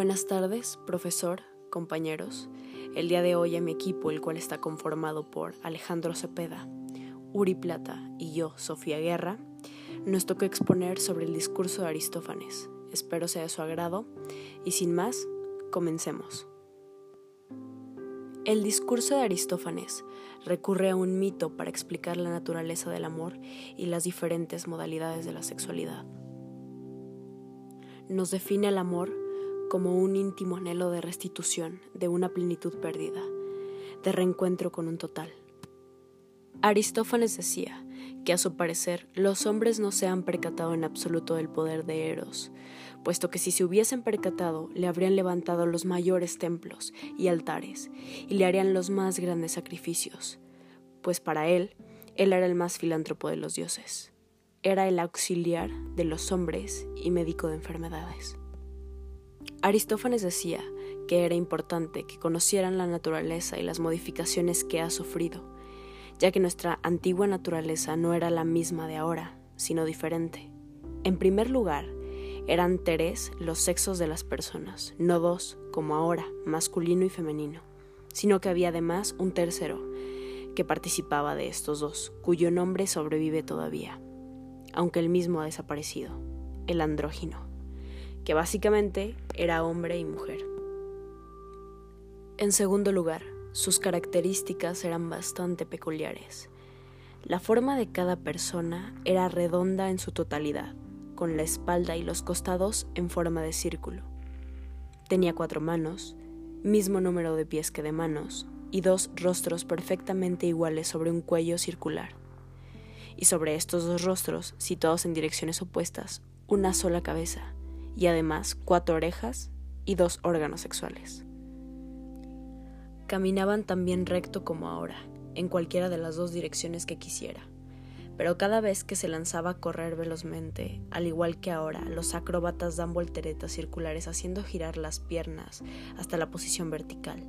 Buenas tardes, profesor, compañeros. El día de hoy a mi equipo, el cual está conformado por Alejandro Cepeda, Uri Plata y yo, Sofía Guerra, nos toca exponer sobre el discurso de Aristófanes. Espero sea de su agrado y sin más, comencemos. El discurso de Aristófanes recurre a un mito para explicar la naturaleza del amor y las diferentes modalidades de la sexualidad. Nos define el amor como un íntimo anhelo de restitución de una plenitud perdida, de reencuentro con un total. Aristófanes decía que a su parecer los hombres no se han percatado en absoluto del poder de Eros, puesto que si se hubiesen percatado le habrían levantado los mayores templos y altares y le harían los más grandes sacrificios, pues para él, él era el más filántropo de los dioses, era el auxiliar de los hombres y médico de enfermedades. Aristófanes decía que era importante que conocieran la naturaleza y las modificaciones que ha sufrido, ya que nuestra antigua naturaleza no era la misma de ahora, sino diferente. En primer lugar, eran tres los sexos de las personas, no dos, como ahora, masculino y femenino, sino que había además un tercero, que participaba de estos dos, cuyo nombre sobrevive todavía, aunque el mismo ha desaparecido, el andrógino que básicamente era hombre y mujer. En segundo lugar, sus características eran bastante peculiares. La forma de cada persona era redonda en su totalidad, con la espalda y los costados en forma de círculo. Tenía cuatro manos, mismo número de pies que de manos, y dos rostros perfectamente iguales sobre un cuello circular. Y sobre estos dos rostros, situados en direcciones opuestas, una sola cabeza, y además cuatro orejas y dos órganos sexuales. Caminaban también recto como ahora, en cualquiera de las dos direcciones que quisiera, pero cada vez que se lanzaba a correr velozmente, al igual que ahora, los acróbatas dan volteretas circulares haciendo girar las piernas hasta la posición vertical.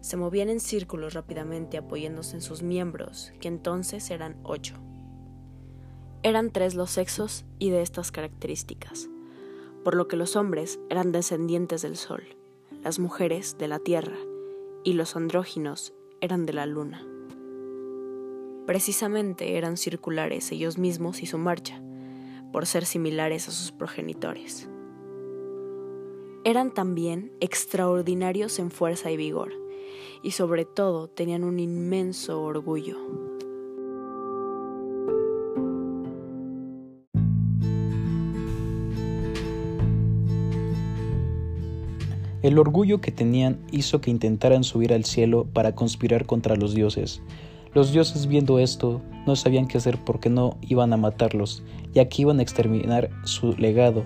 Se movían en círculos rápidamente apoyándose en sus miembros, que entonces eran ocho. Eran tres los sexos y de estas características por lo que los hombres eran descendientes del sol, las mujeres de la tierra y los andróginos eran de la luna. Precisamente eran circulares ellos mismos y su marcha, por ser similares a sus progenitores. Eran también extraordinarios en fuerza y vigor, y sobre todo tenían un inmenso orgullo. El orgullo que tenían hizo que intentaran subir al cielo para conspirar contra los dioses. Los dioses viendo esto no sabían qué hacer porque no iban a matarlos, ya que iban a exterminar su legado.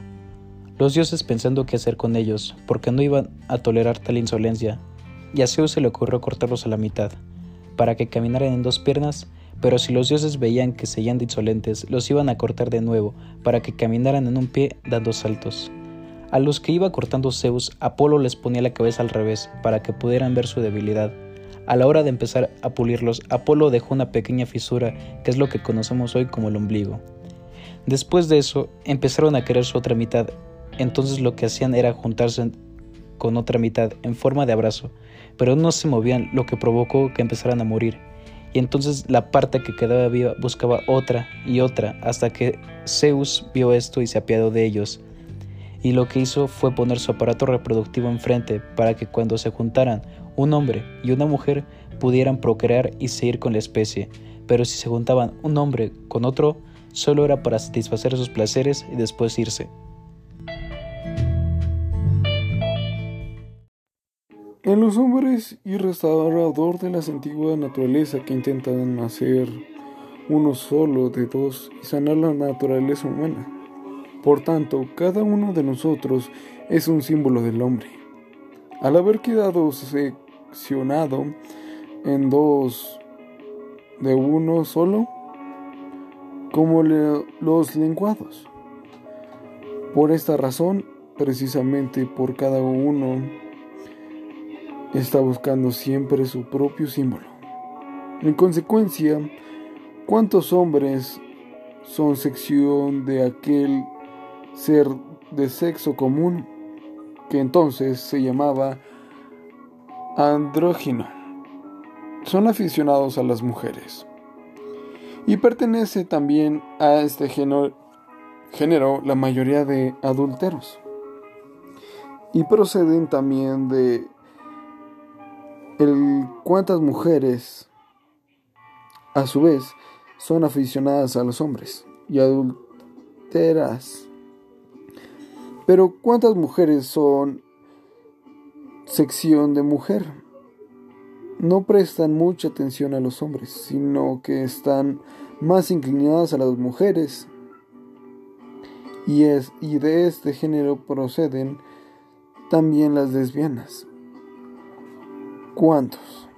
Los dioses pensando qué hacer con ellos, porque no iban a tolerar tal insolencia, y a Zeus se le ocurrió cortarlos a la mitad, para que caminaran en dos piernas, pero si los dioses veían que seguían de insolentes, los iban a cortar de nuevo, para que caminaran en un pie dando saltos. A los que iba cortando Zeus, Apolo les ponía la cabeza al revés para que pudieran ver su debilidad. A la hora de empezar a pulirlos, Apolo dejó una pequeña fisura, que es lo que conocemos hoy como el ombligo. Después de eso, empezaron a querer su otra mitad, entonces lo que hacían era juntarse con otra mitad en forma de abrazo, pero no se movían, lo que provocó que empezaran a morir. Y entonces la parte que quedaba viva buscaba otra y otra, hasta que Zeus vio esto y se apiadó de ellos y lo que hizo fue poner su aparato reproductivo enfrente para que cuando se juntaran un hombre y una mujer pudieran procrear y seguir con la especie, pero si se juntaban un hombre con otro, solo era para satisfacer sus placeres y después irse. En los hombres y restaurador de las antiguas naturaleza que intentan hacer uno solo de dos y sanar la naturaleza humana. Por tanto, cada uno de nosotros es un símbolo del hombre. Al haber quedado seccionado en dos de uno solo, como los lenguados. Por esta razón, precisamente por cada uno, está buscando siempre su propio símbolo. En consecuencia, ¿cuántos hombres son sección de aquel ser de sexo común, que entonces se llamaba andrógino. Son aficionados a las mujeres. Y pertenece también a este género, género la mayoría de adulteros. Y proceden también de el cuántas mujeres a su vez son aficionadas a los hombres y adulteras. Pero ¿cuántas mujeres son sección de mujer? No prestan mucha atención a los hombres, sino que están más inclinadas a las mujeres. Y, es, de este género proceden también las lesbianas. ¿Cuántos?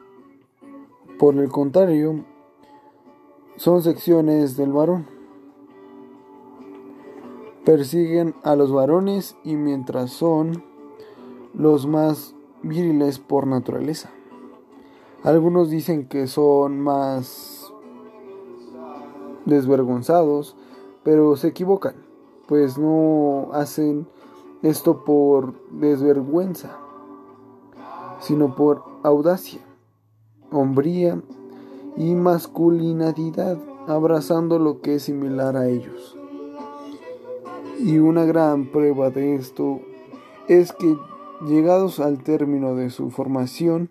Por el contrario, son secciones del varón. Persiguen a los varones y mientras son los más viriles por naturaleza. Algunos dicen que son más desvergonzados, pero se equivocan, pues no hacen esto por desvergüenza, sino por audacia, hombría y masculinidad, abrazando lo que es similar a ellos. Y una gran prueba de esto es que llegados al término de su formación,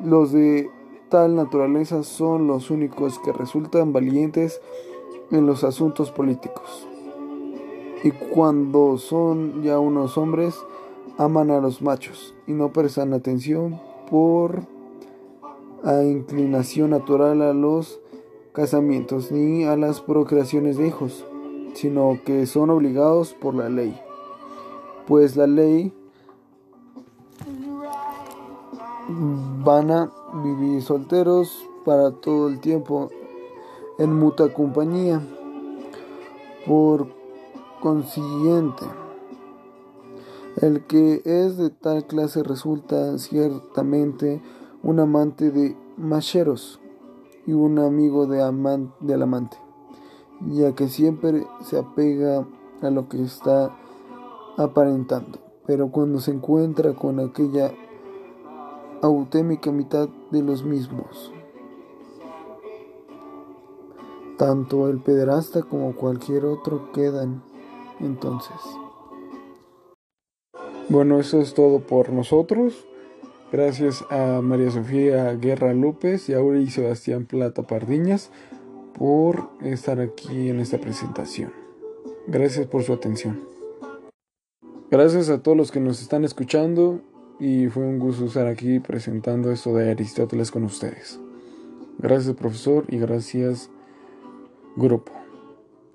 los de tal naturaleza son los únicos que resultan valientes en los asuntos políticos. Y cuando son ya unos hombres, aman a los machos y no prestan atención por a inclinación natural a los casamientos ni a las procreaciones de hijos, sino que son obligados por la ley. Pues la ley van a vivir solteros para todo el tiempo en muta compañía. Por consiguiente, el que es de tal clase resulta ciertamente un amante de macheros y un amigo de del amante, ya que siempre se apega a lo que está aparentando, pero cuando se encuentra con aquella autémica mitad de los mismos, tanto el pederasta como cualquier otro quedan entonces. Bueno, eso es todo por nosotros. Gracias a María Sofía Guerra López y a Uri Sebastián Plata Pardiñas por estar aquí en esta presentación. Gracias por su atención. Gracias a todos los que nos están escuchando y fue un gusto estar aquí presentando esto de Aristóteles con ustedes. Gracias profesor y gracias grupo.